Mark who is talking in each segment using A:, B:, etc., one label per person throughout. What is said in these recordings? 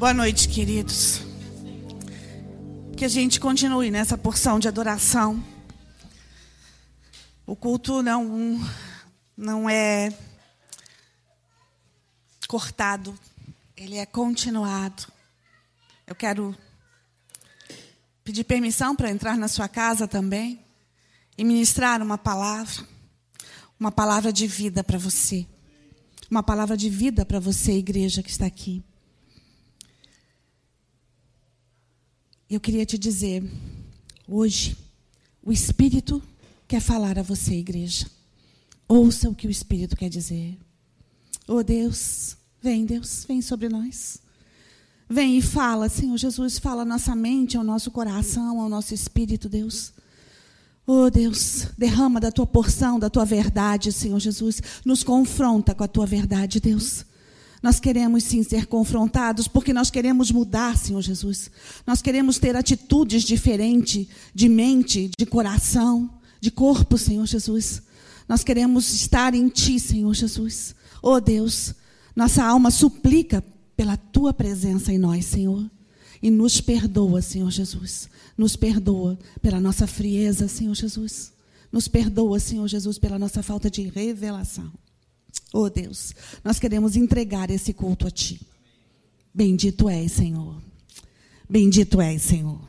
A: Boa noite, queridos. Que a gente continue nessa porção de adoração. O culto não, não é cortado, ele é continuado. Eu quero pedir permissão para entrar na sua casa também e ministrar uma palavra, uma palavra de vida para você. Uma palavra de vida para você, igreja que está aqui. Eu queria te dizer, hoje, o Espírito quer falar a você, igreja. Ouça o que o Espírito quer dizer. Oh Deus, vem, Deus, vem sobre nós. Vem e fala, Senhor Jesus, fala a nossa mente, ao nosso coração, ao nosso espírito, Deus. Oh Deus, derrama da tua porção, da tua verdade, Senhor Jesus. Nos confronta com a tua verdade, Deus. Nós queremos sim ser confrontados porque nós queremos mudar, Senhor Jesus. Nós queremos ter atitudes diferentes de mente, de coração, de corpo, Senhor Jesus. Nós queremos estar em Ti, Senhor Jesus. Oh Deus, nossa alma suplica pela Tua presença em nós, Senhor. E nos perdoa, Senhor Jesus. Nos perdoa pela nossa frieza, Senhor Jesus. Nos perdoa, Senhor Jesus, pela nossa falta de revelação. Oh Deus, nós queremos entregar esse culto a Ti. Bendito és, Senhor. Bendito és, Senhor.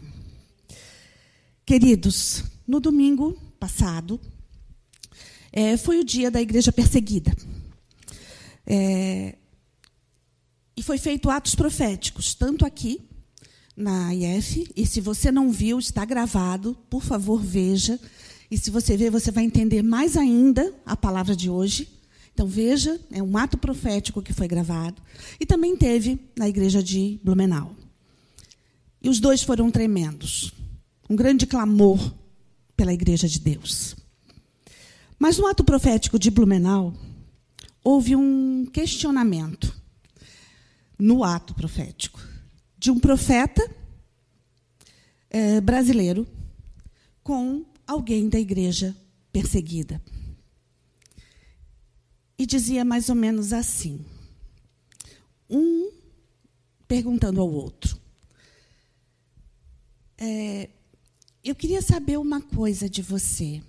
A: Queridos, no domingo passado, é, foi o dia da igreja perseguida. É, e foi feito atos proféticos, tanto aqui na IF, e se você não viu, está gravado, por favor, veja. E se você ver, você vai entender mais ainda a palavra de hoje. Então veja, é um ato profético que foi gravado. E também teve na igreja de Blumenau. E os dois foram tremendos. Um grande clamor pela igreja de Deus. Mas no ato profético de Blumenau, houve um questionamento no ato profético de um profeta eh, brasileiro com alguém da igreja perseguida e dizia mais ou menos assim: um perguntando ao outro. É, eu queria saber uma coisa de você.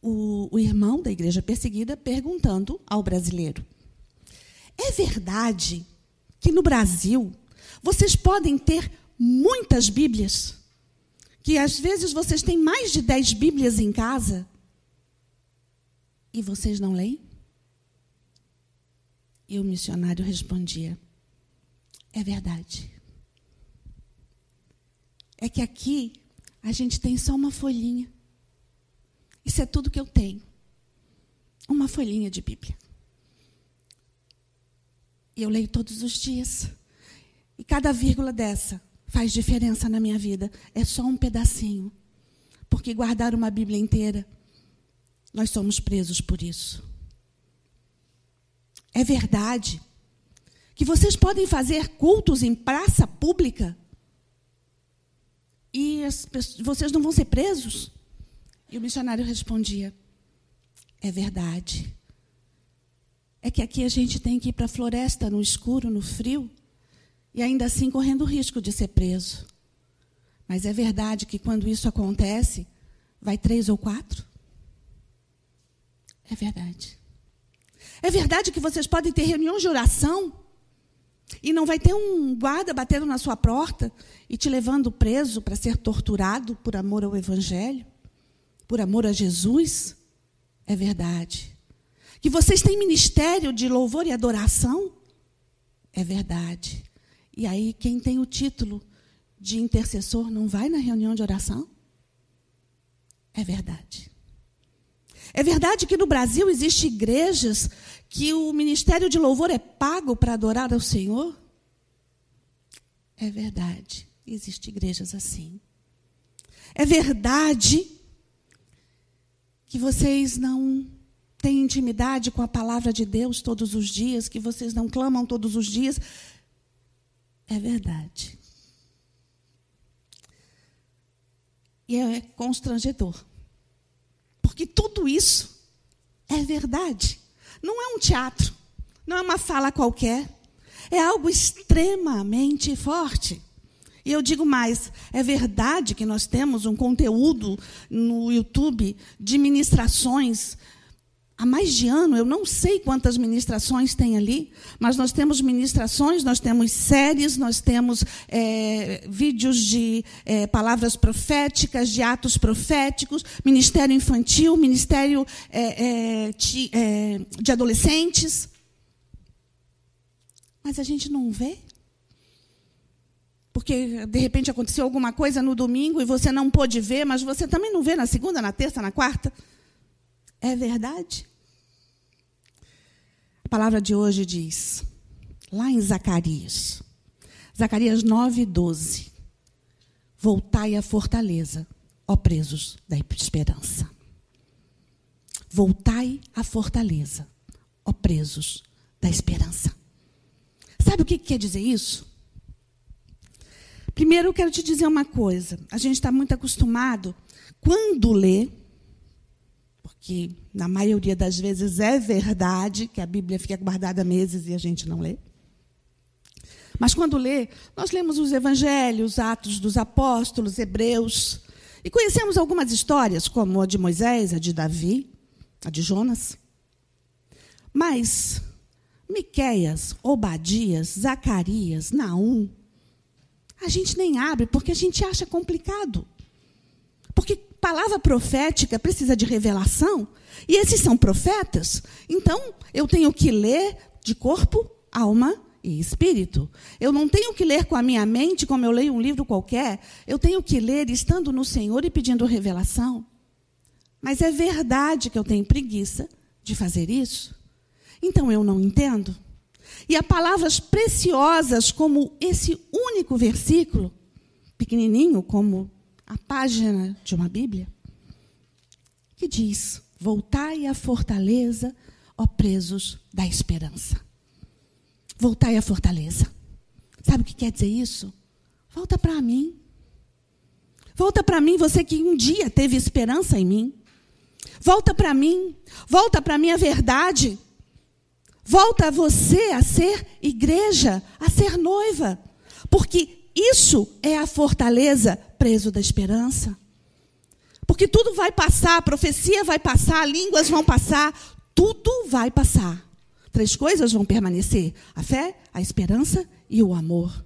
A: O, o irmão da igreja perseguida perguntando ao brasileiro: É verdade que no Brasil vocês podem ter muitas Bíblias? Que às vezes vocês têm mais de dez Bíblias em casa? E vocês não leem? E o missionário respondia: É verdade. É que aqui a gente tem só uma folhinha. Isso é tudo que eu tenho. Uma folhinha de Bíblia. E eu leio todos os dias. E cada vírgula dessa faz diferença na minha vida. É só um pedacinho. Porque guardar uma Bíblia inteira nós somos presos por isso. É verdade que vocês podem fazer cultos em praça pública e pessoas, vocês não vão ser presos? E o missionário respondia: É verdade. É que aqui a gente tem que ir para a floresta no escuro, no frio, e ainda assim correndo o risco de ser preso. Mas é verdade que quando isso acontece, vai três ou quatro? É verdade. É verdade que vocês podem ter reunião de oração e não vai ter um guarda batendo na sua porta e te levando preso para ser torturado por amor ao Evangelho, por amor a Jesus? É verdade. Que vocês têm ministério de louvor e adoração? É verdade. E aí, quem tem o título de intercessor não vai na reunião de oração? É verdade. É verdade que no Brasil existem igrejas que o ministério de louvor é pago para adorar ao Senhor? É verdade. Existem igrejas assim. É verdade que vocês não têm intimidade com a palavra de Deus todos os dias, que vocês não clamam todos os dias. É verdade. E é constrangedor. Porque tudo isso é verdade. Não é um teatro, não é uma fala qualquer. é algo extremamente forte. E eu digo mais: é verdade que nós temos um conteúdo no YouTube de ministrações há mais de ano, eu não sei quantas ministrações tem ali, mas nós temos ministrações, nós temos séries, nós temos é, vídeos de é, palavras proféticas, de atos proféticos, ministério infantil, ministério é, de, de adolescentes. Mas a gente não vê. Porque, de repente, aconteceu alguma coisa no domingo e você não pôde ver, mas você também não vê na segunda, na terça, na quarta. É verdade? A palavra de hoje diz, lá em Zacarias, Zacarias 9, 12: Voltai à fortaleza, ó presos da esperança. Voltai à fortaleza, ó presos da esperança. Sabe o que quer dizer isso? Primeiro, eu quero te dizer uma coisa. A gente está muito acostumado, quando lê, que na maioria das vezes é verdade, que a Bíblia fica guardada meses e a gente não lê. Mas quando lê, nós lemos os evangelhos, Atos dos Apóstolos, Hebreus, e conhecemos algumas histórias, como a de Moisés, a de Davi, a de Jonas. Mas Miqueias, Obadias, Zacarias, Naum, a gente nem abre porque a gente acha complicado. Porque palavra profética precisa de revelação, e esses são profetas. Então, eu tenho que ler de corpo, alma e espírito. Eu não tenho que ler com a minha mente, como eu leio um livro qualquer. Eu tenho que ler estando no Senhor e pedindo revelação. Mas é verdade que eu tenho preguiça de fazer isso? Então eu não entendo. E há palavras preciosas como esse único versículo, pequenininho, como a página de uma Bíblia que diz: Voltai à fortaleza, ó presos da esperança. Voltai à fortaleza. Sabe o que quer dizer isso? Volta para mim. Volta para mim, você que um dia teve esperança em mim. Volta para mim. Volta para a minha verdade. Volta você a ser igreja, a ser noiva. Porque isso é a fortaleza preso da esperança. Porque tudo vai passar, a profecia vai passar, línguas vão passar, tudo vai passar. Três coisas vão permanecer: a fé, a esperança e o amor.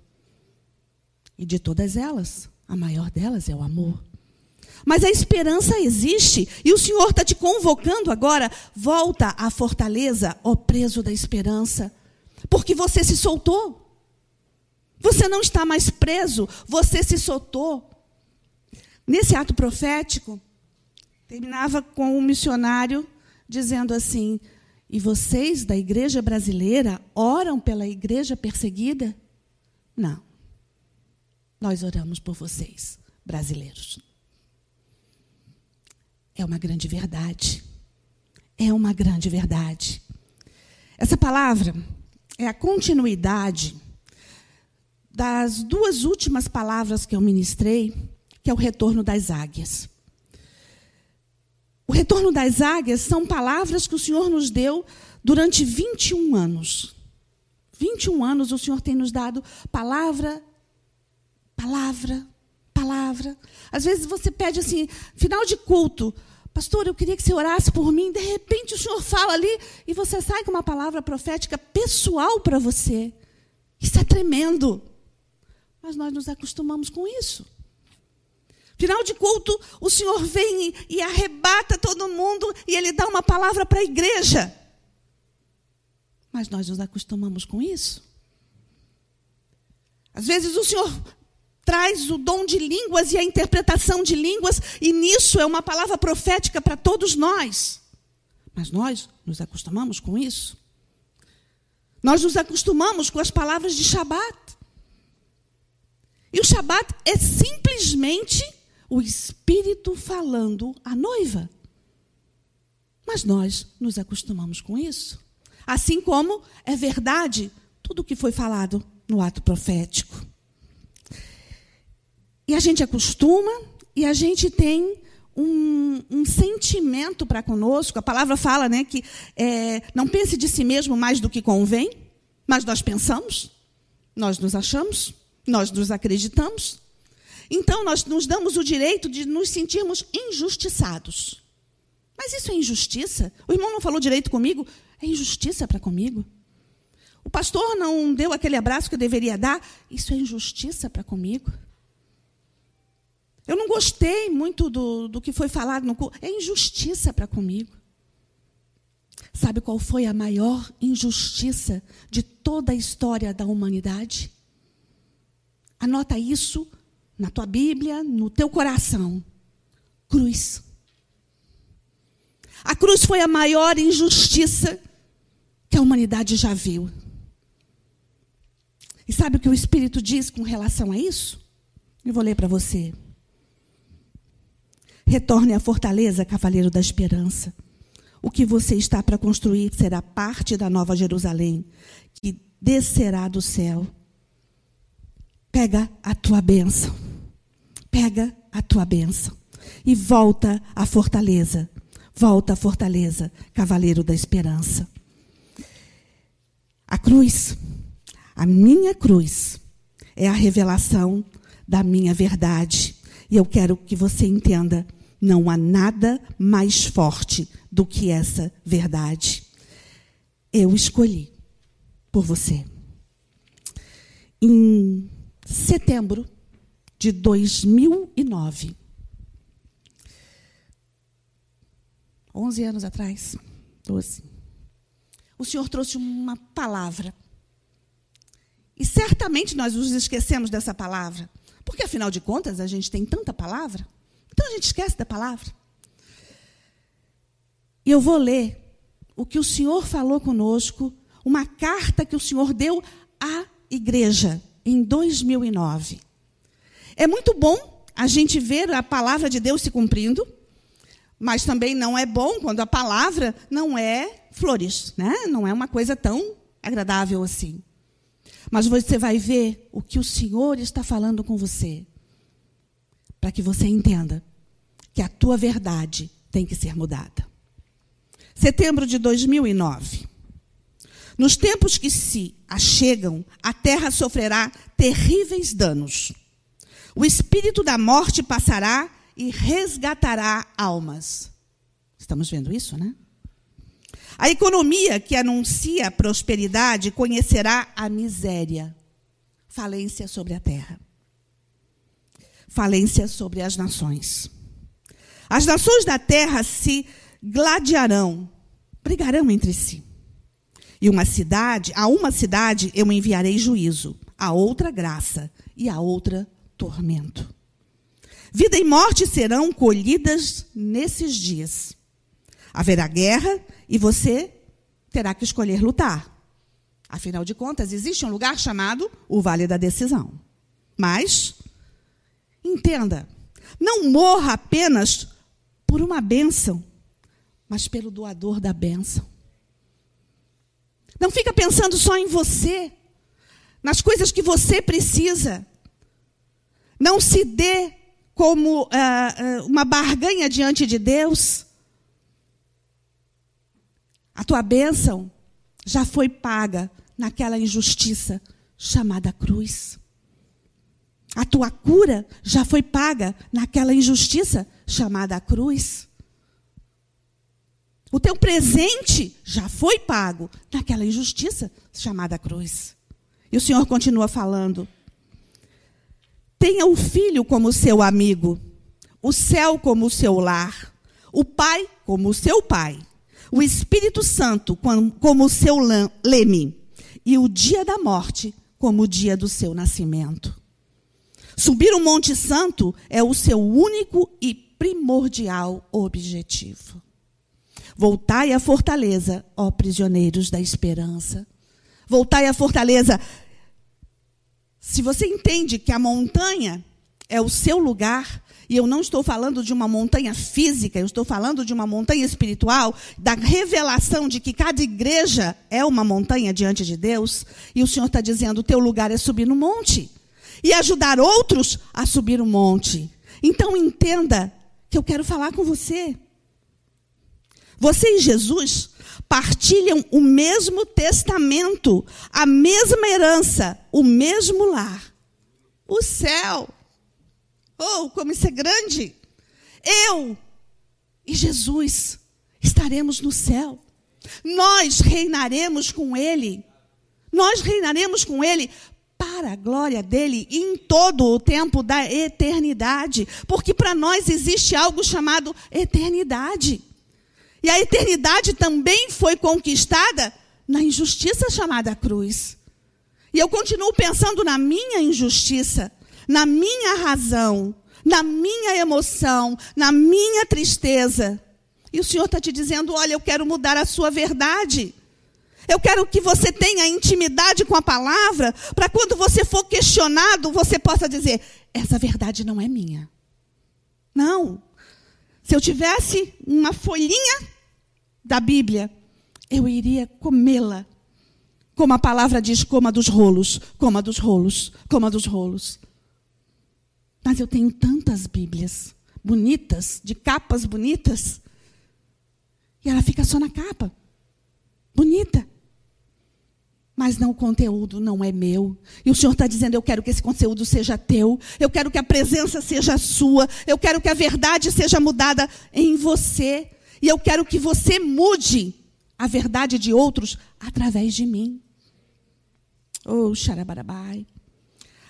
A: E de todas elas, a maior delas é o amor. Mas a esperança existe e o Senhor está te convocando agora. Volta à fortaleza, ó preso da esperança, porque você se soltou. Você não está mais preso, você se soltou. Nesse ato profético, terminava com um missionário dizendo assim: E vocês da igreja brasileira oram pela igreja perseguida? Não. Nós oramos por vocês, brasileiros. É uma grande verdade. É uma grande verdade. Essa palavra é a continuidade das duas últimas palavras que eu ministrei, que é o retorno das águias. O retorno das águias são palavras que o Senhor nos deu durante 21 anos. 21 anos o Senhor tem nos dado palavra, palavra, palavra. Às vezes você pede assim, final de culto, pastor, eu queria que você orasse por mim. De repente o Senhor fala ali e você sai com uma palavra profética pessoal para você. Isso é tremendo. Mas nós nos acostumamos com isso. Final de culto, o Senhor vem e arrebata todo mundo e ele dá uma palavra para a igreja. Mas nós nos acostumamos com isso. Às vezes o Senhor traz o dom de línguas e a interpretação de línguas, e nisso é uma palavra profética para todos nós. Mas nós nos acostumamos com isso. Nós nos acostumamos com as palavras de Shabat. E o Shabat é simplesmente o Espírito falando à noiva. Mas nós nos acostumamos com isso. Assim como é verdade tudo o que foi falado no ato profético. E a gente acostuma e a gente tem um, um sentimento para conosco. A palavra fala né, que é, não pense de si mesmo mais do que convém. Mas nós pensamos, nós nos achamos, nós nos acreditamos. Então nós nos damos o direito de nos sentirmos injustiçados. Mas isso é injustiça? O irmão não falou direito comigo? É injustiça para comigo? O pastor não deu aquele abraço que eu deveria dar? Isso é injustiça para comigo? Eu não gostei muito do, do que foi falado no. É injustiça para comigo. Sabe qual foi a maior injustiça de toda a história da humanidade? Anota isso na tua Bíblia, no teu coração. Cruz. A cruz foi a maior injustiça que a humanidade já viu. E sabe o que o Espírito diz com relação a isso? Eu vou ler para você. Retorne à fortaleza, cavaleiro da esperança. O que você está para construir será parte da nova Jerusalém, que descerá do céu. Pega a tua bênção. Pega a tua bênção. E volta à fortaleza. Volta à fortaleza, cavaleiro da esperança. A cruz, a minha cruz, é a revelação da minha verdade. E eu quero que você entenda não há nada mais forte do que essa verdade. Eu escolhi por você. Em setembro de 2009, 11 anos atrás, 12, o Senhor trouxe uma palavra. E certamente nós nos esquecemos dessa palavra, porque afinal de contas a gente tem tanta palavra. Então a gente esquece da palavra. E eu vou ler o que o Senhor falou conosco, uma carta que o Senhor deu à igreja em 2009. É muito bom a gente ver a palavra de Deus se cumprindo, mas também não é bom quando a palavra não é flores, né? Não é uma coisa tão agradável assim. Mas você vai ver o que o Senhor está falando com você, para que você entenda que a tua verdade tem que ser mudada. Setembro de 2009. Nos tempos que se achegam, a terra sofrerá terríveis danos. O espírito da morte passará e resgatará almas. Estamos vendo isso, né? A economia que anuncia prosperidade conhecerá a miséria. Falência sobre a terra. Falência sobre as nações. As nações da terra se gladiarão, brigarão entre si. E uma cidade, a uma cidade eu enviarei juízo, a outra graça e a outra tormento. Vida e morte serão colhidas nesses dias. Haverá guerra e você terá que escolher lutar. Afinal de contas, existe um lugar chamado o Vale da Decisão. Mas, entenda, não morra apenas por uma bênção, mas pelo doador da bênção. Não fica pensando só em você, nas coisas que você precisa. Não se dê como uh, uh, uma barganha diante de Deus. A tua bênção já foi paga naquela injustiça chamada cruz. A tua cura já foi paga naquela injustiça chamada cruz. O teu presente já foi pago naquela injustiça chamada cruz. E o Senhor continua falando: tenha o filho como seu amigo, o céu como seu lar, o pai como seu pai, o Espírito Santo como seu leme, e o dia da morte como o dia do seu nascimento. Subir o Monte Santo é o seu único e primordial objetivo. Voltai à fortaleza, ó prisioneiros da esperança. Voltai à fortaleza. Se você entende que a montanha é o seu lugar, e eu não estou falando de uma montanha física, eu estou falando de uma montanha espiritual, da revelação de que cada igreja é uma montanha diante de Deus, e o Senhor está dizendo: o teu lugar é subir no monte e ajudar outros a subir o monte. Então entenda que eu quero falar com você. Você e Jesus partilham o mesmo testamento, a mesma herança, o mesmo lar. O céu. Oh, como isso é grande! Eu e Jesus estaremos no céu. Nós reinaremos com Ele. Nós reinaremos com Ele para a glória dele em todo o tempo da eternidade, porque para nós existe algo chamado eternidade. E a eternidade também foi conquistada na injustiça chamada cruz. E eu continuo pensando na minha injustiça, na minha razão, na minha emoção, na minha tristeza. E o Senhor está te dizendo: olha, eu quero mudar a sua verdade. Eu quero que você tenha intimidade com a palavra, para quando você for questionado, você possa dizer: essa verdade não é minha. Não. Se eu tivesse uma folhinha da Bíblia, eu iria comê-la. Como a palavra diz, coma dos rolos, coma dos rolos, coma dos rolos. Mas eu tenho tantas Bíblias bonitas, de capas bonitas, e ela fica só na capa. Bonita mas não o conteúdo não é meu. E o Senhor está dizendo: eu quero que esse conteúdo seja teu, eu quero que a presença seja sua, eu quero que a verdade seja mudada em você, e eu quero que você mude a verdade de outros através de mim. Oh, xarabarabai.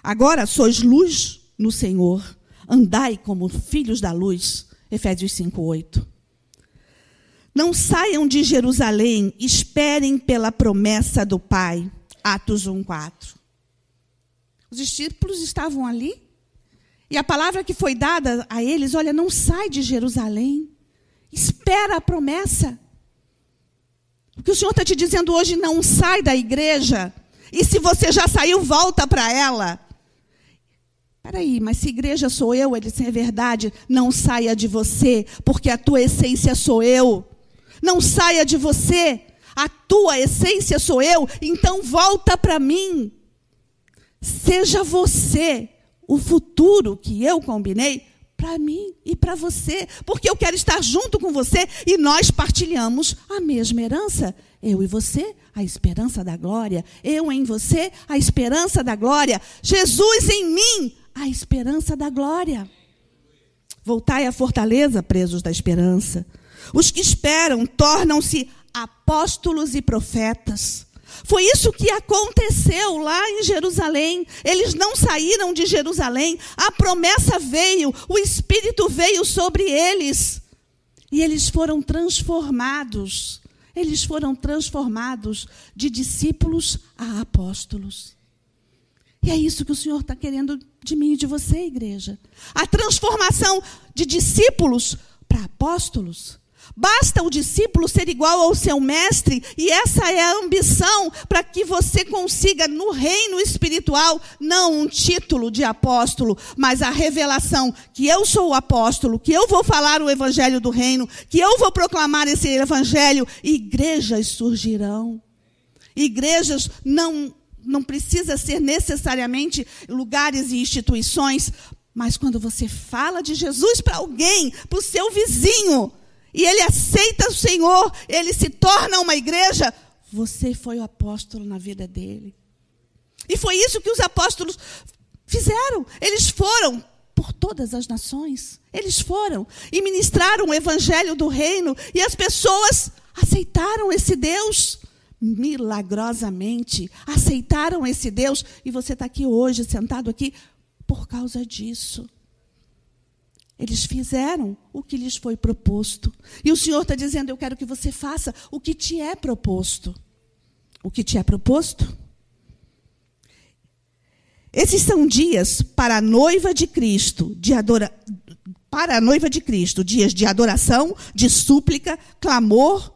A: Agora sois luz no Senhor, andai como filhos da luz. Efésios 5:8. Não saiam de Jerusalém, esperem pela promessa do Pai. Atos 1:4. Os discípulos estavam ali e a palavra que foi dada a eles, olha, não sai de Jerusalém. Espera a promessa. O que o Senhor está te dizendo hoje, não sai da igreja. E se você já saiu, volta para ela. Peraí, mas se igreja sou eu, ele é verdade, não saia de você, porque a tua essência sou eu não saia de você. A tua essência sou eu, então volta para mim. Seja você o futuro que eu combinei para mim e para você, porque eu quero estar junto com você e nós partilhamos a mesma herança. Eu e você, a esperança da glória. Eu em você, a esperança da glória. Jesus em mim, a esperança da glória. Voltai à fortaleza, presos da esperança. Os que esperam tornam-se apóstolos e profetas. Foi isso que aconteceu lá em Jerusalém. Eles não saíram de Jerusalém. A promessa veio, o Espírito veio sobre eles. E eles foram transformados. Eles foram transformados de discípulos a apóstolos. E é isso que o Senhor está querendo de mim e de você, igreja. A transformação de discípulos para apóstolos. Basta o discípulo ser igual ao seu mestre, e essa é a ambição para que você consiga, no reino espiritual, não um título de apóstolo, mas a revelação que eu sou o apóstolo, que eu vou falar o evangelho do reino, que eu vou proclamar esse evangelho, igrejas surgirão. Igrejas não, não precisa ser necessariamente lugares e instituições, mas quando você fala de Jesus para alguém, para o seu vizinho, e ele aceita o Senhor, ele se torna uma igreja, você foi o apóstolo na vida dele. E foi isso que os apóstolos fizeram. Eles foram por todas as nações. Eles foram e ministraram o evangelho do reino e as pessoas aceitaram esse Deus milagrosamente. Aceitaram esse Deus e você está aqui hoje, sentado aqui, por causa disso. Eles fizeram o que lhes foi proposto. E o Senhor está dizendo: Eu quero que você faça o que te é proposto. O que te é proposto? Esses são dias para a noiva de Cristo, de adora... para a noiva de Cristo, dias de adoração, de súplica, clamor,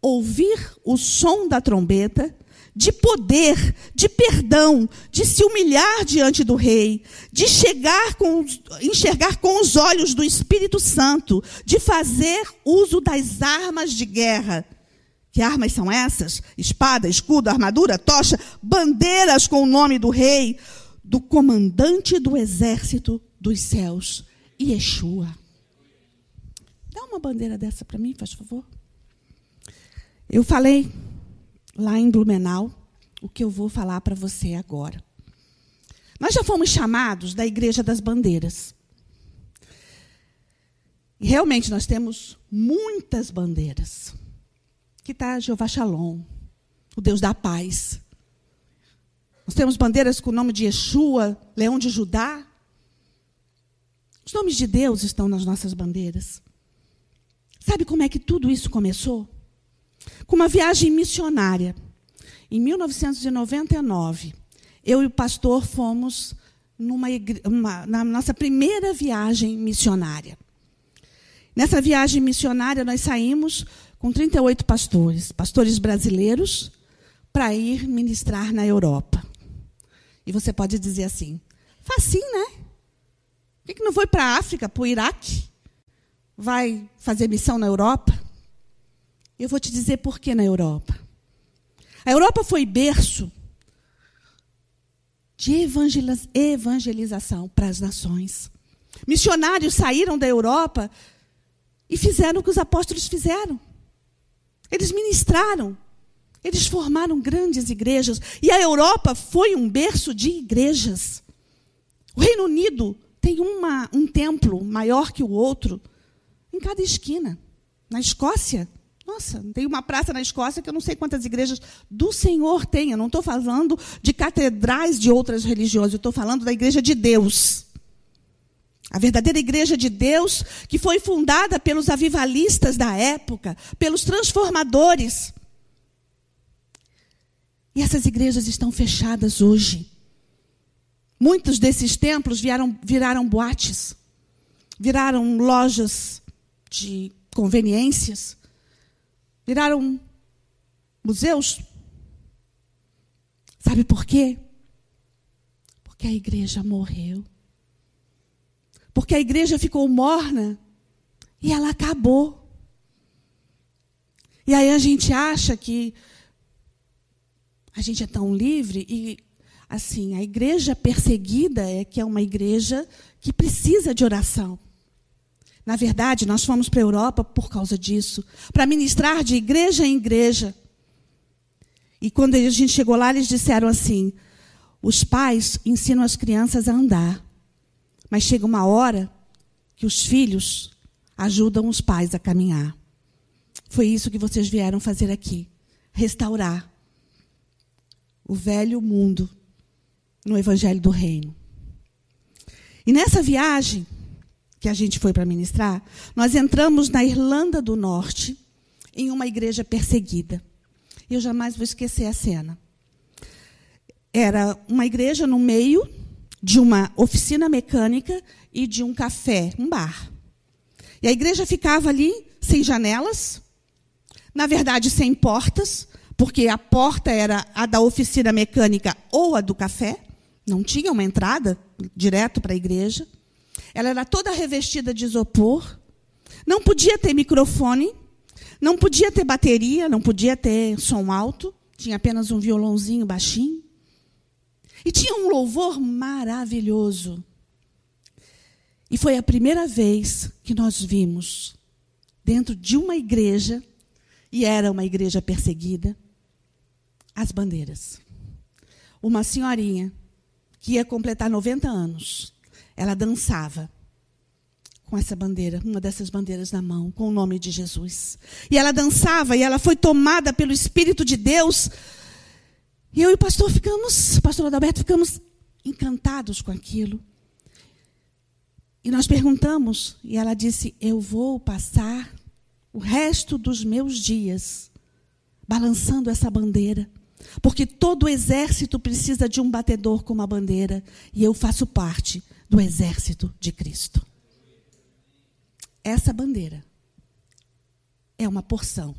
A: ouvir o som da trombeta de poder, de perdão, de se humilhar diante do rei, de chegar com, enxergar com os olhos do Espírito Santo, de fazer uso das armas de guerra. Que armas são essas? Espada, escudo, armadura, tocha, bandeiras com o nome do rei, do comandante do exército dos céus, Yeshua. Dá uma bandeira dessa para mim, faz favor. Eu falei lá em Blumenau o que eu vou falar para você agora. Nós já fomos chamados da Igreja das Bandeiras. E realmente nós temos muitas bandeiras. Que está Jeová Shalom, o Deus da paz. Nós temos bandeiras com o nome de Yeshua, Leão de Judá. Os nomes de Deus estão nas nossas bandeiras. Sabe como é que tudo isso começou? Com uma viagem missionária. Em 1999, eu e o pastor fomos numa igre... uma, na nossa primeira viagem missionária. Nessa viagem missionária, nós saímos com 38 pastores, pastores brasileiros, para ir ministrar na Europa. E você pode dizer assim: facinho, né? Por que não foi para a África, para o Iraque? Vai fazer missão na Europa? Eu vou te dizer por que na Europa. A Europa foi berço de evangelização para as nações. Missionários saíram da Europa e fizeram o que os apóstolos fizeram. Eles ministraram, eles formaram grandes igrejas. E a Europa foi um berço de igrejas. O Reino Unido tem uma, um templo maior que o outro em cada esquina. Na Escócia, nossa, tem uma praça na Escócia que eu não sei quantas igrejas do Senhor tem. Eu não estou falando de catedrais de outras religiões, eu estou falando da igreja de Deus. A verdadeira igreja de Deus, que foi fundada pelos avivalistas da época, pelos transformadores. E essas igrejas estão fechadas hoje. Muitos desses templos viraram, viraram boates, viraram lojas de conveniências, viraram museus. Sabe por quê? Porque a igreja morreu. Porque a igreja ficou morna e ela acabou. E aí a gente acha que a gente é tão livre e assim, a igreja perseguida é que é uma igreja que precisa de oração. Na verdade, nós fomos para a Europa por causa disso, para ministrar de igreja em igreja. E quando a gente chegou lá, eles disseram assim: os pais ensinam as crianças a andar, mas chega uma hora que os filhos ajudam os pais a caminhar. Foi isso que vocês vieram fazer aqui restaurar o velho mundo no Evangelho do Reino. E nessa viagem, que a gente foi para ministrar, nós entramos na Irlanda do Norte, em uma igreja perseguida. Eu jamais vou esquecer a cena. Era uma igreja no meio de uma oficina mecânica e de um café, um bar. E a igreja ficava ali sem janelas, na verdade sem portas, porque a porta era a da oficina mecânica ou a do café, não tinha uma entrada direto para a igreja. Ela era toda revestida de isopor. Não podia ter microfone. Não podia ter bateria. Não podia ter som alto. Tinha apenas um violãozinho baixinho. E tinha um louvor maravilhoso. E foi a primeira vez que nós vimos, dentro de uma igreja, e era uma igreja perseguida, as bandeiras. Uma senhorinha que ia completar 90 anos ela dançava com essa bandeira, uma dessas bandeiras na mão, com o nome de Jesus. E ela dançava e ela foi tomada pelo Espírito de Deus. E eu e o pastor ficamos, o pastor Adalberto, ficamos encantados com aquilo. E nós perguntamos, e ela disse: Eu vou passar o resto dos meus dias balançando essa bandeira, porque todo exército precisa de um batedor com uma bandeira, e eu faço parte do exército de Cristo. Essa bandeira é uma porção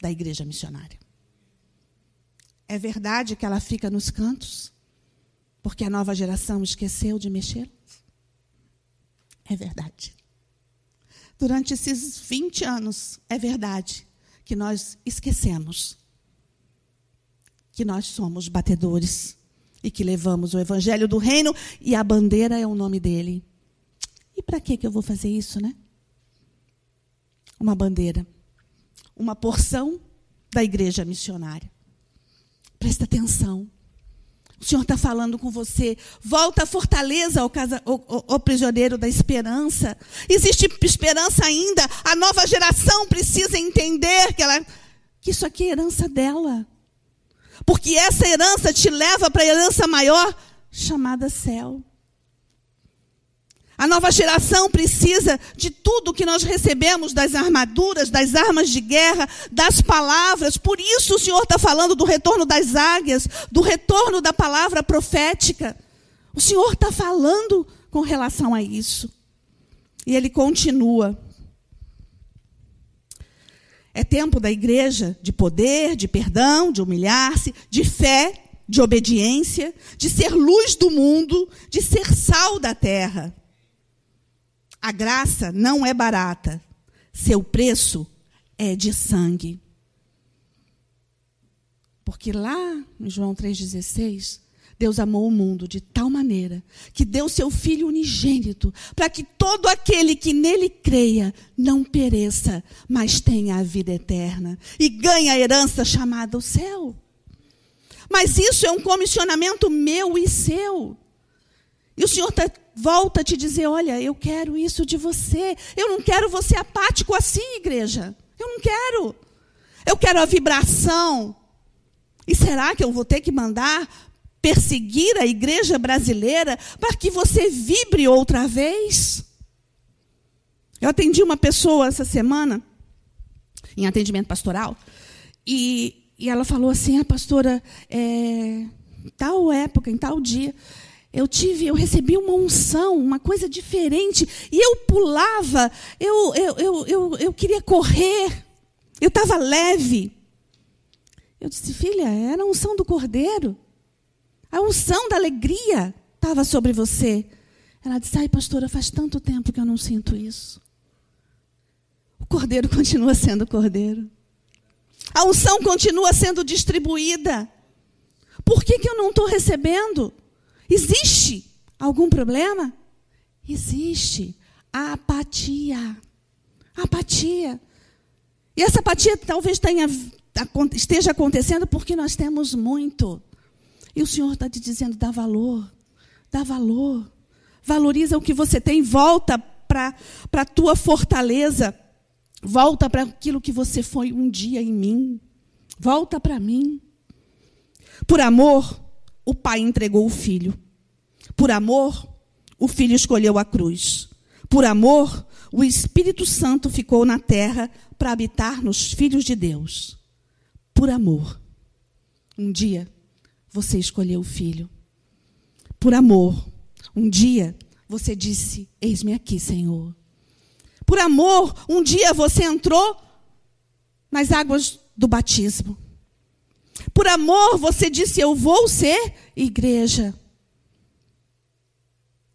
A: da igreja missionária. É verdade que ela fica nos cantos, porque a nova geração esqueceu de mexer? É verdade. Durante esses 20 anos, é verdade que nós esquecemos que nós somos batedores e que levamos o evangelho do reino e a bandeira é o nome dele. E para que eu vou fazer isso, né? Uma bandeira, uma porção da igreja missionária. Presta atenção. O Senhor está falando com você. Volta à fortaleza, ao prisioneiro da esperança. Existe esperança ainda. A nova geração precisa entender que, ela, que isso aqui é herança dela. Porque essa herança te leva para a herança maior, chamada céu. A nova geração precisa de tudo que nós recebemos das armaduras, das armas de guerra, das palavras. Por isso o Senhor está falando do retorno das águias, do retorno da palavra profética. O Senhor está falando com relação a isso. E ele continua. É tempo da igreja de poder, de perdão, de humilhar-se, de fé, de obediência, de ser luz do mundo, de ser sal da terra. A graça não é barata. Seu preço é de sangue. Porque lá em João 3,16, Deus amou o mundo de tal maneira que deu seu Filho unigênito, para que todo aquele que nele creia não pereça, mas tenha a vida eterna e ganhe a herança chamada o céu. Mas isso é um comissionamento meu e seu. E o Senhor está volta a te dizer: olha, eu quero isso de você. Eu não quero você apático assim, igreja. Eu não quero. Eu quero a vibração. E será que eu vou ter que mandar perseguir a igreja brasileira para que você vibre outra vez? Eu atendi uma pessoa essa semana, em atendimento pastoral, e, e ela falou assim: a ah, pastora, é, tal época, em tal dia, eu tive, eu recebi uma unção, uma coisa diferente, e eu pulava, eu, eu, eu, eu, eu queria correr, eu estava leve. Eu disse, filha, era a unção do cordeiro, a unção da alegria estava sobre você. Ela disse, ai, pastora, faz tanto tempo que eu não sinto isso. O cordeiro continua sendo cordeiro. A unção continua sendo distribuída. Por que, que eu não estou recebendo? Existe algum problema? Existe a apatia. A apatia. E essa apatia talvez tenha, esteja acontecendo porque nós temos muito. E o Senhor está te dizendo: dá valor, dá valor. Valoriza o que você tem, volta para a tua fortaleza. Volta para aquilo que você foi um dia em mim. Volta para mim. Por amor, o pai entregou o filho. Por amor, o filho escolheu a cruz. Por amor, o Espírito Santo ficou na terra para habitar nos filhos de Deus. Por amor. Um dia, você escolheu o filho. Por amor, um dia, você disse: Eis-me aqui, Senhor. Por amor, um dia você entrou nas águas do batismo. Por amor, você disse: Eu vou ser igreja.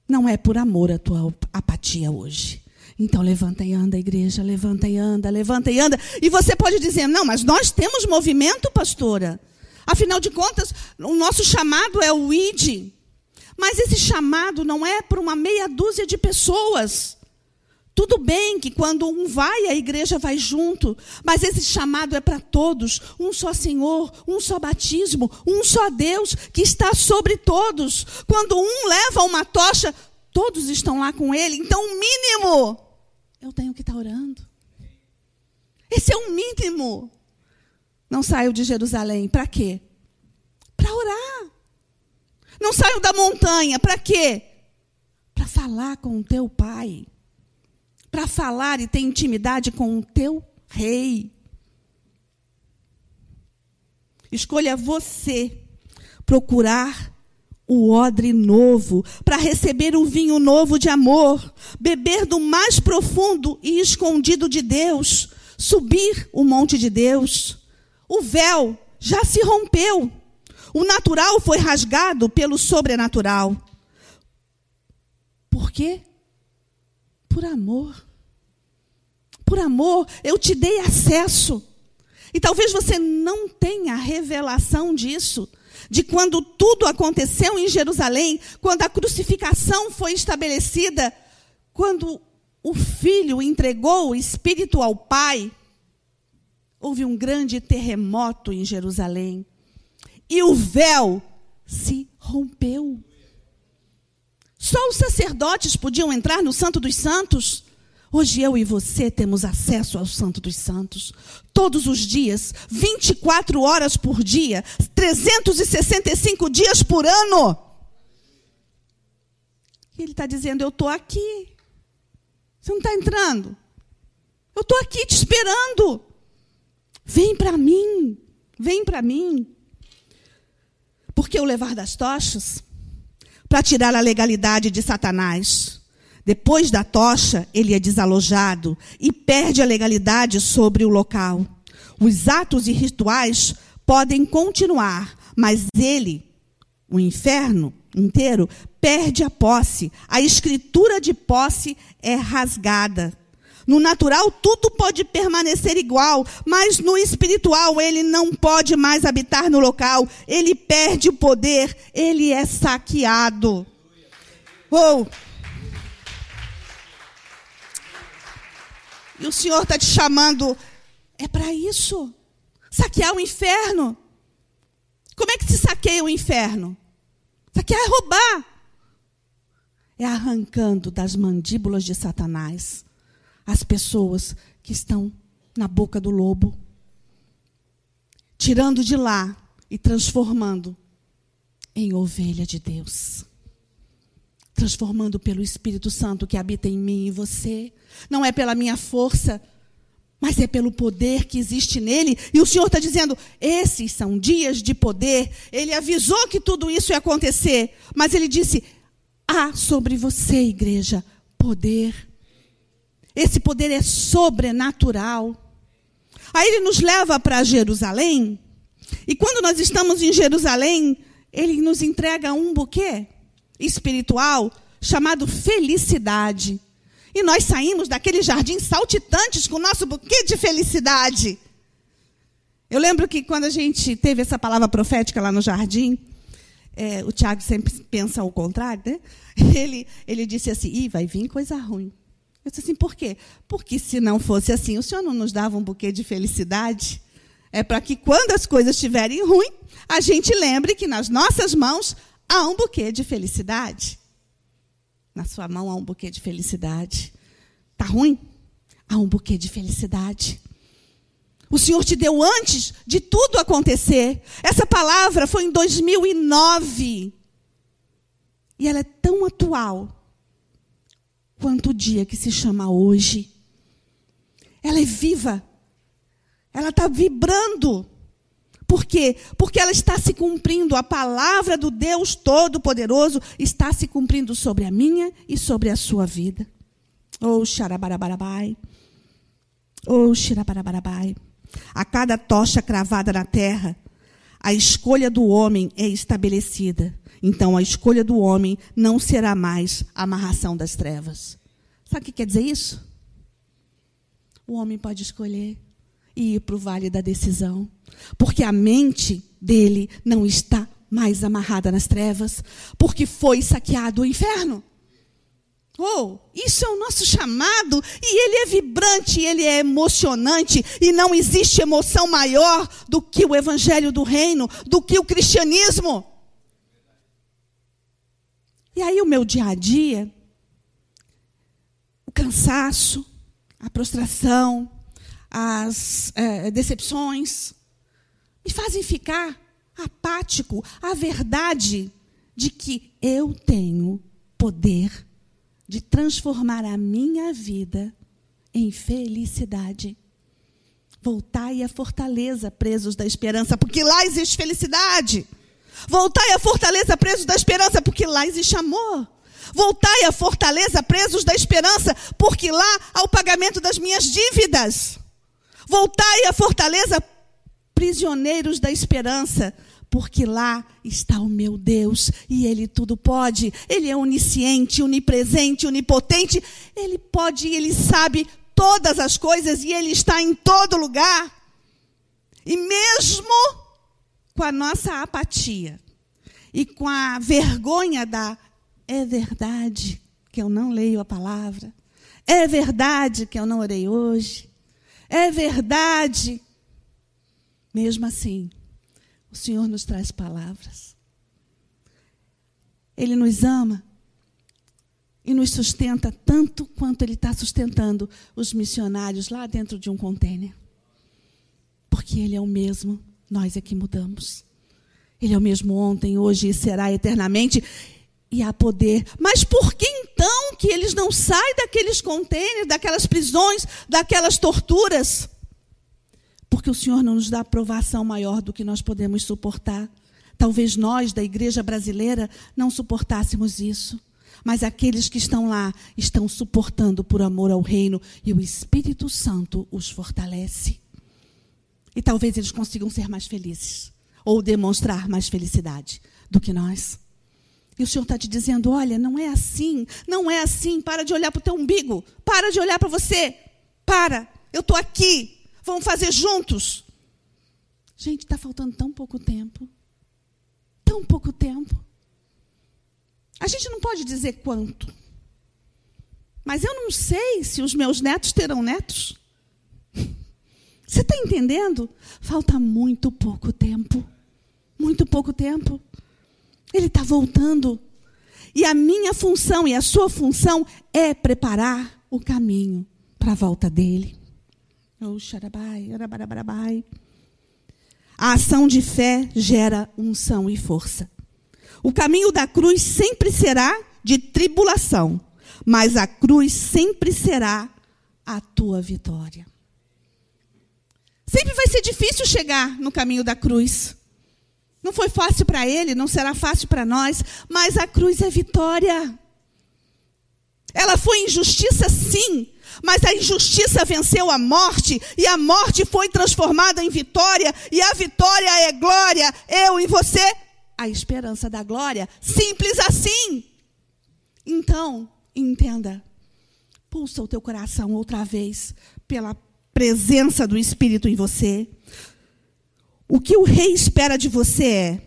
A: Não é por amor a tua apatia hoje. Então levanta e anda, igreja, levanta e anda, levanta e anda. E você pode dizer: Não, mas nós temos movimento, pastora. Afinal de contas, o nosso chamado é o ID. Mas esse chamado não é para uma meia dúzia de pessoas. Tudo bem que quando um vai, a igreja vai junto, mas esse chamado é para todos. Um só Senhor, um só batismo, um só Deus que está sobre todos. Quando um leva uma tocha, todos estão lá com ele. Então, o mínimo, eu tenho que estar orando. Esse é o mínimo. Não saio de Jerusalém, para quê? Para orar. Não saio da montanha, para quê? Para falar com o teu pai para falar e ter intimidade com o teu rei. Escolha você procurar o odre novo, para receber o vinho novo de amor, beber do mais profundo e escondido de Deus, subir o monte de Deus. O véu já se rompeu. O natural foi rasgado pelo sobrenatural. Por quê? Por amor. Por amor, eu te dei acesso. E talvez você não tenha revelação disso, de quando tudo aconteceu em Jerusalém, quando a crucificação foi estabelecida, quando o filho entregou o espírito ao pai. Houve um grande terremoto em Jerusalém e o véu se rompeu. Só os sacerdotes podiam entrar no Santo dos Santos. Hoje eu e você temos acesso ao Santo dos Santos. Todos os dias, 24 horas por dia, 365 dias por ano. E ele está dizendo: Eu estou aqui. Você não está entrando? Eu estou aqui te esperando. Vem para mim. Vem para mim. Porque o levar das tochas para tirar a legalidade de Satanás. Depois da tocha, ele é desalojado e perde a legalidade sobre o local. Os atos e rituais podem continuar, mas ele, o inferno inteiro, perde a posse. A escritura de posse é rasgada. No natural, tudo pode permanecer igual, mas no espiritual, ele não pode mais habitar no local. Ele perde o poder, ele é saqueado. Oh. E o Senhor está te chamando, é para isso saquear o inferno. Como é que se saqueia o inferno? Saquear é roubar. É arrancando das mandíbulas de Satanás as pessoas que estão na boca do lobo, tirando de lá e transformando em ovelha de Deus. Transformando pelo Espírito Santo que habita em mim e você. Não é pela minha força, mas é pelo poder que existe nele. E o Senhor está dizendo: esses são dias de poder. Ele avisou que tudo isso ia acontecer, mas ele disse: há sobre você, igreja, poder esse poder é sobrenatural. Aí ele nos leva para Jerusalém. E quando nós estamos em Jerusalém, ele nos entrega um buquê espiritual chamado felicidade. E nós saímos daquele jardim saltitantes com o nosso buquê de felicidade. Eu lembro que quando a gente teve essa palavra profética lá no jardim, é, o Tiago sempre pensa ao contrário, né? Ele, ele disse assim: Ih, vai vir coisa ruim. Eu disse assim, por quê? Porque se não fosse assim, o Senhor não nos dava um buquê de felicidade? É para que quando as coisas estiverem ruins, a gente lembre que nas nossas mãos há um buquê de felicidade. Na sua mão há um buquê de felicidade. Está ruim? Há um buquê de felicidade. O Senhor te deu antes de tudo acontecer. Essa palavra foi em 2009. E ela é tão atual quanto o dia que se chama hoje. Ela é viva. Ela está vibrando. Por quê? Porque ela está se cumprindo. A palavra do Deus Todo-Poderoso está se cumprindo sobre a minha e sobre a sua vida. Oh, xarabarabarabai. Oh, xarabarabarabai. A cada tocha cravada na terra, a escolha do homem é estabelecida. Então a escolha do homem não será mais a amarração das trevas. Sabe o que quer dizer isso? O homem pode escolher e ir para o vale da decisão, porque a mente dele não está mais amarrada nas trevas, porque foi saqueado o inferno. Isso é o nosso chamado, e ele é vibrante, ele é emocionante, e não existe emoção maior do que o evangelho do reino, do que o cristianismo. E aí o meu dia a dia, o cansaço, a prostração, as é, decepções, me fazem ficar apático à verdade de que eu tenho poder de transformar a minha vida em felicidade. Voltai à fortaleza, presos da esperança, porque lá existe felicidade. Voltai à fortaleza presos da esperança, porque lá existe amor. Voltai à fortaleza presos da esperança, porque lá há o pagamento das minhas dívidas. Voltai à fortaleza prisioneiros da esperança, porque lá está o meu Deus e Ele tudo pode. Ele é onisciente, onipresente, onipotente. Ele pode e Ele sabe todas as coisas e Ele está em todo lugar. E mesmo com a nossa apatia e com a vergonha da é verdade que eu não leio a palavra, é verdade que eu não orei hoje, é verdade Mesmo assim, o Senhor nos traz palavras. Ele nos ama e nos sustenta tanto quanto Ele está sustentando os missionários lá dentro de um contêiner. Porque Ele é o mesmo, nós é que mudamos. Ele é o mesmo ontem, hoje e será eternamente. E há poder. Mas por que então que eles não saem daqueles contêineres, daquelas prisões, daquelas torturas? Porque o Senhor não nos dá aprovação maior do que nós podemos suportar. Talvez nós, da igreja brasileira, não suportássemos isso. Mas aqueles que estão lá estão suportando por amor ao reino e o Espírito Santo os fortalece. E talvez eles consigam ser mais felizes ou demonstrar mais felicidade do que nós. E o Senhor está te dizendo: olha, não é assim, não é assim. Para de olhar para o teu umbigo, para de olhar para você. Para, eu estou aqui, vamos fazer juntos. Gente, está faltando tão pouco tempo. Tão pouco tempo. A gente não pode dizer quanto. Mas eu não sei se os meus netos terão netos. Você está entendendo? Falta muito pouco tempo. Muito pouco tempo. Ele está voltando. E a minha função e a sua função é preparar o caminho para a volta dele. Oh, a ação de fé gera unção e força. O caminho da cruz sempre será de tribulação, mas a cruz sempre será a tua vitória. Sempre vai ser difícil chegar no caminho da cruz. Não foi fácil para ele, não será fácil para nós, mas a cruz é vitória. Ela foi injustiça, sim, mas a injustiça venceu a morte, e a morte foi transformada em vitória, e a vitória é glória. Eu e você a esperança da glória. Simples assim. Então, entenda. Pulsa o teu coração outra vez pela presença do Espírito em você. O que o rei espera de você é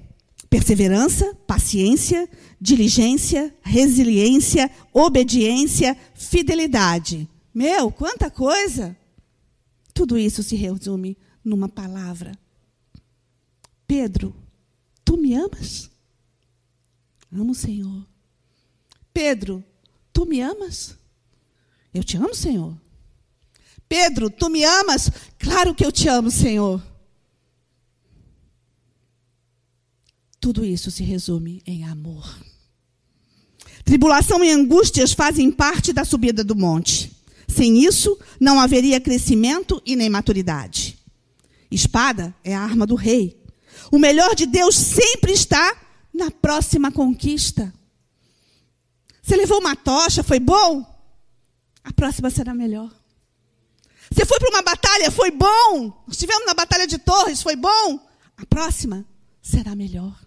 A: perseverança, paciência, diligência, resiliência, obediência, fidelidade. Meu, quanta coisa! Tudo isso se resume numa palavra. Pedro Tu me amas? Amo, Senhor. Pedro, tu me amas? Eu te amo, Senhor. Pedro, tu me amas? Claro que eu te amo, Senhor. Tudo isso se resume em amor. Tribulação e angústias fazem parte da subida do monte. Sem isso, não haveria crescimento e nem maturidade. Espada é a arma do rei. O melhor de Deus sempre está na próxima conquista. Você levou uma tocha, foi bom? A próxima será melhor. Você foi para uma batalha, foi bom? Estivemos na batalha de Torres, foi bom? A próxima será melhor.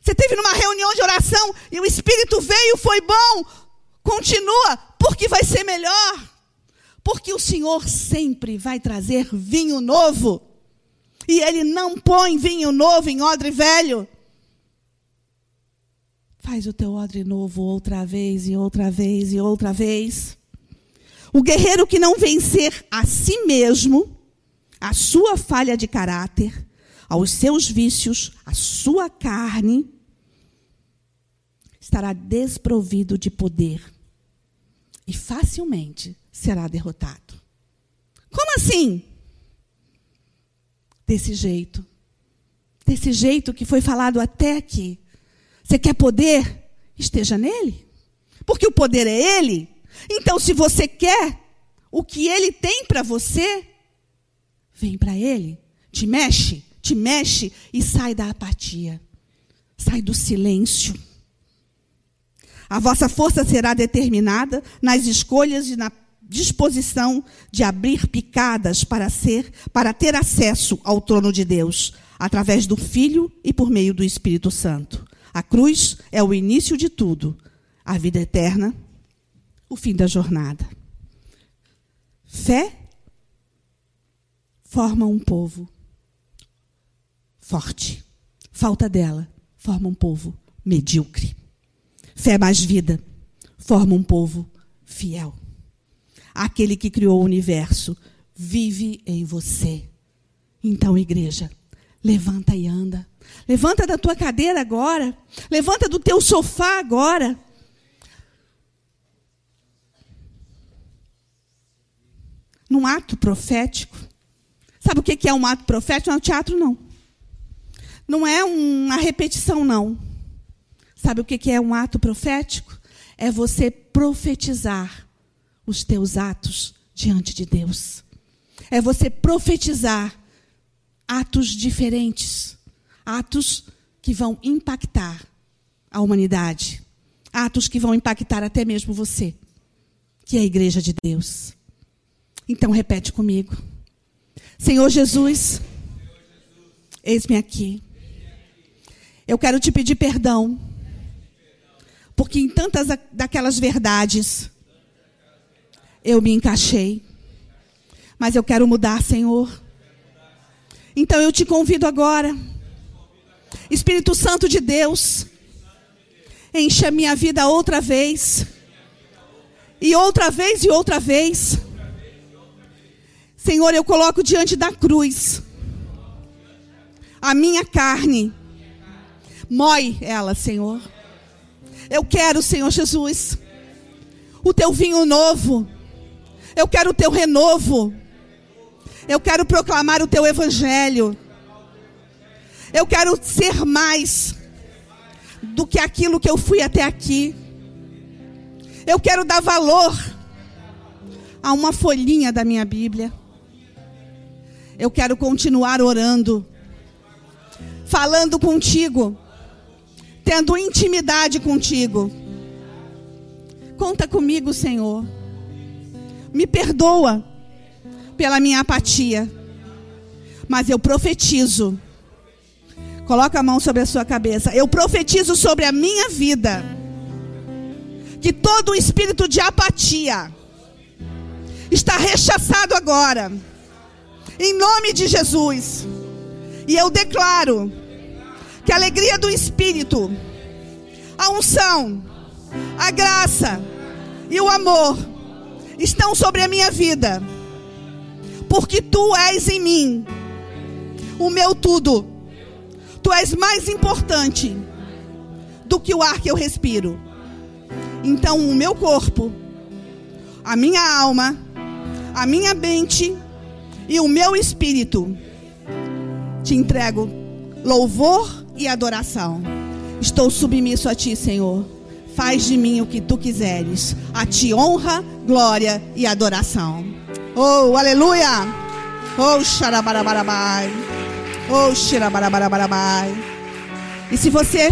A: Você teve numa reunião de oração e o Espírito veio, foi bom? Continua, porque vai ser melhor. Porque o Senhor sempre vai trazer vinho novo. E ele não põe vinho novo em odre velho. Faz o teu odre novo outra vez e outra vez e outra vez. O guerreiro que não vencer a si mesmo, a sua falha de caráter, aos seus vícios, a sua carne, estará desprovido de poder e facilmente será derrotado. Como assim? desse jeito. Desse jeito que foi falado até aqui. Você quer poder? Esteja nele. Porque o poder é ele. Então, se você quer o que ele tem para você, vem para ele. Te mexe, te mexe e sai da apatia. Sai do silêncio. A vossa força será determinada nas escolhas e na disposição de abrir picadas para ser, para ter acesso ao trono de Deus, através do Filho e por meio do Espírito Santo. A cruz é o início de tudo, a vida eterna, o fim da jornada. Fé forma um povo forte. Falta dela forma um povo medíocre. Fé mais vida forma um povo fiel. Aquele que criou o universo vive em você. Então, igreja, levanta e anda. Levanta da tua cadeira agora. Levanta do teu sofá agora. Num ato profético. Sabe o que é um ato profético? Não é um teatro, não. Não é uma repetição, não. Sabe o que é um ato profético? É você profetizar os teus atos diante de Deus. É você profetizar atos diferentes, atos que vão impactar a humanidade, atos que vão impactar até mesmo você, que é a igreja de Deus. Então repete comigo. Senhor Jesus, eis-me aqui. Eu quero te pedir perdão porque em tantas daquelas verdades eu me encaixei. Mas eu quero mudar, Senhor. Então eu te convido agora. Espírito Santo de Deus, enche a minha vida outra vez. E outra vez e outra vez. Senhor, eu coloco diante da cruz a minha carne. Mói ela, Senhor. Eu quero, Senhor Jesus, o teu vinho novo. Eu quero o teu renovo. Eu quero proclamar o teu evangelho. Eu quero ser mais do que aquilo que eu fui até aqui. Eu quero dar valor a uma folhinha da minha Bíblia. Eu quero continuar orando, falando contigo tendo intimidade contigo. Conta comigo, Senhor. Me perdoa pela minha apatia. Mas eu profetizo. Coloca a mão sobre a sua cabeça. Eu profetizo sobre a minha vida. Que todo o espírito de apatia está rechaçado agora. Em nome de Jesus. E eu declaro que a alegria do Espírito, a unção, a graça e o amor estão sobre a minha vida, porque tu és em mim o meu tudo. Tu és mais importante do que o ar que eu respiro. Então, o meu corpo, a minha alma, a minha mente e o meu espírito te entrego louvor e adoração. Estou submisso a ti, Senhor. Faz de mim o que tu quiseres. A ti honra, glória e adoração. Oh, aleluia! Oh, xarabarabarabai. Oh, xarabarabarabai. E se você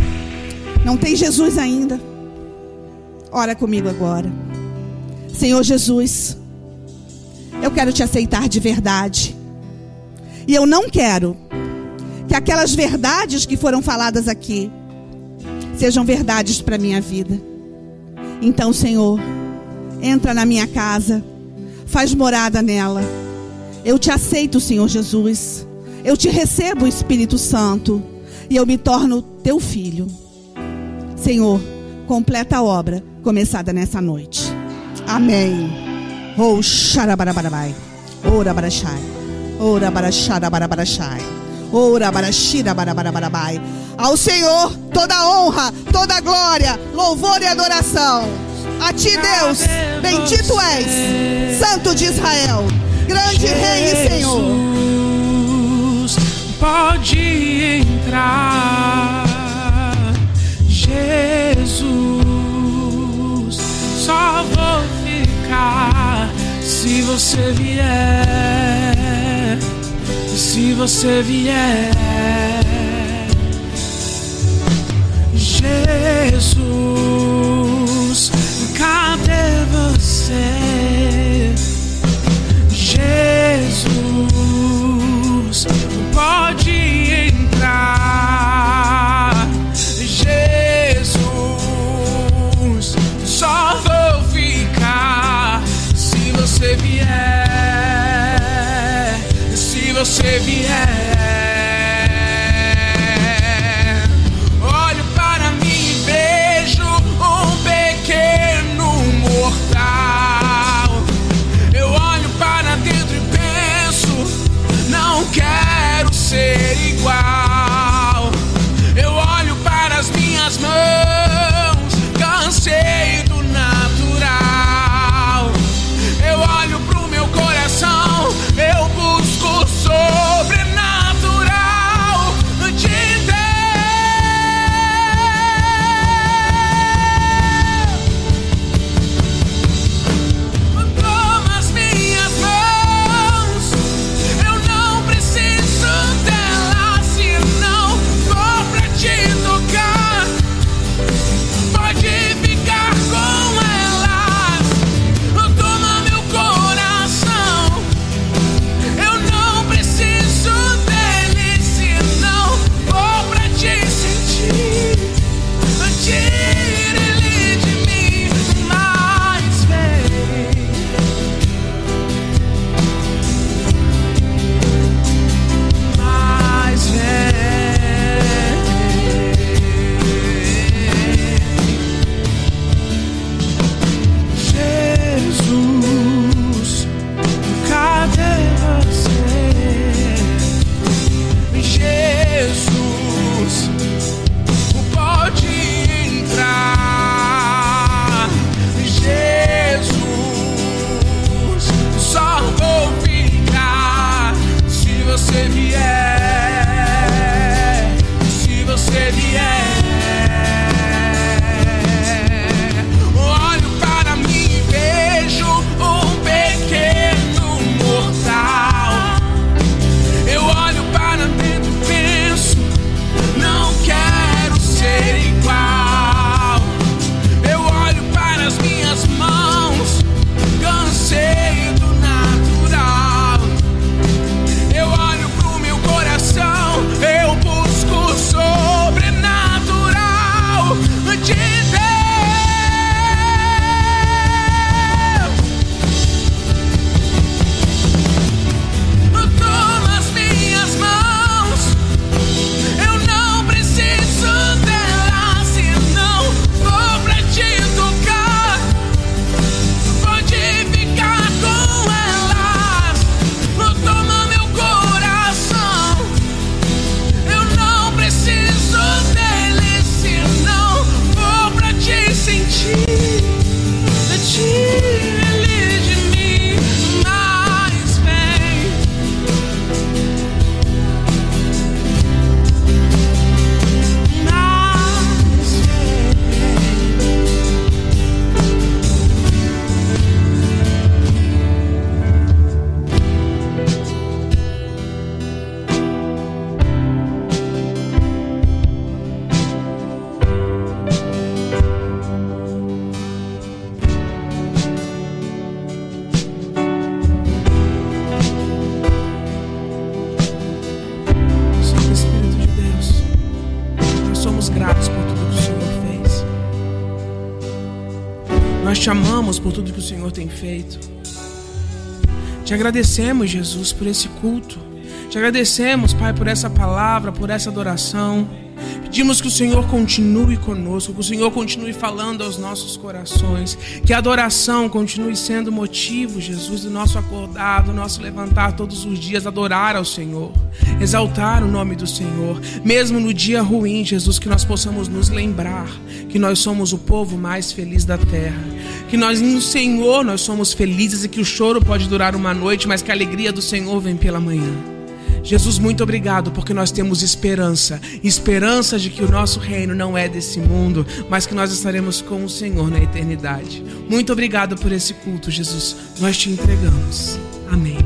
A: não tem Jesus ainda, ora comigo agora. Senhor Jesus, eu quero te aceitar de verdade. E eu não quero que aquelas verdades que foram faladas aqui sejam verdades para minha vida. Então, Senhor, entra na minha casa, faz morada nela. Eu te aceito, Senhor Jesus. Eu te recebo, Espírito Santo, e eu me torno teu filho. Senhor, completa a obra começada nessa noite. Amém. Oh, xarabarabarabai. Ora barachai. Ora baracharabarabarabai. Ao Senhor toda honra, toda glória, louvor e adoração. A ti, Deus, bendito és, Santo de Israel, grande Rei e Senhor.
B: Pode entrar, Jesus. Só vou ficar se você vier se você vier, Jesus, cadê você? Jesus, pode entrar. Você vier. Por tudo que o Senhor tem feito. Te agradecemos, Jesus, por esse culto. Te agradecemos, Pai, por essa palavra, por essa adoração. Pedimos que o Senhor continue conosco, que o Senhor continue falando aos nossos corações, que a adoração continue sendo motivo, Jesus, do nosso acordar, do nosso levantar todos os dias, adorar ao Senhor, exaltar o nome do Senhor, mesmo no dia ruim, Jesus, que nós possamos nos lembrar que nós somos o povo mais feliz da terra, que nós no Senhor nós somos felizes e que o choro pode durar uma noite, mas que a alegria do Senhor vem pela manhã. Jesus, muito obrigado porque nós temos esperança esperança de que o nosso reino não é desse mundo, mas que nós estaremos com o Senhor na eternidade. Muito obrigado por esse culto, Jesus. Nós te entregamos. Amém.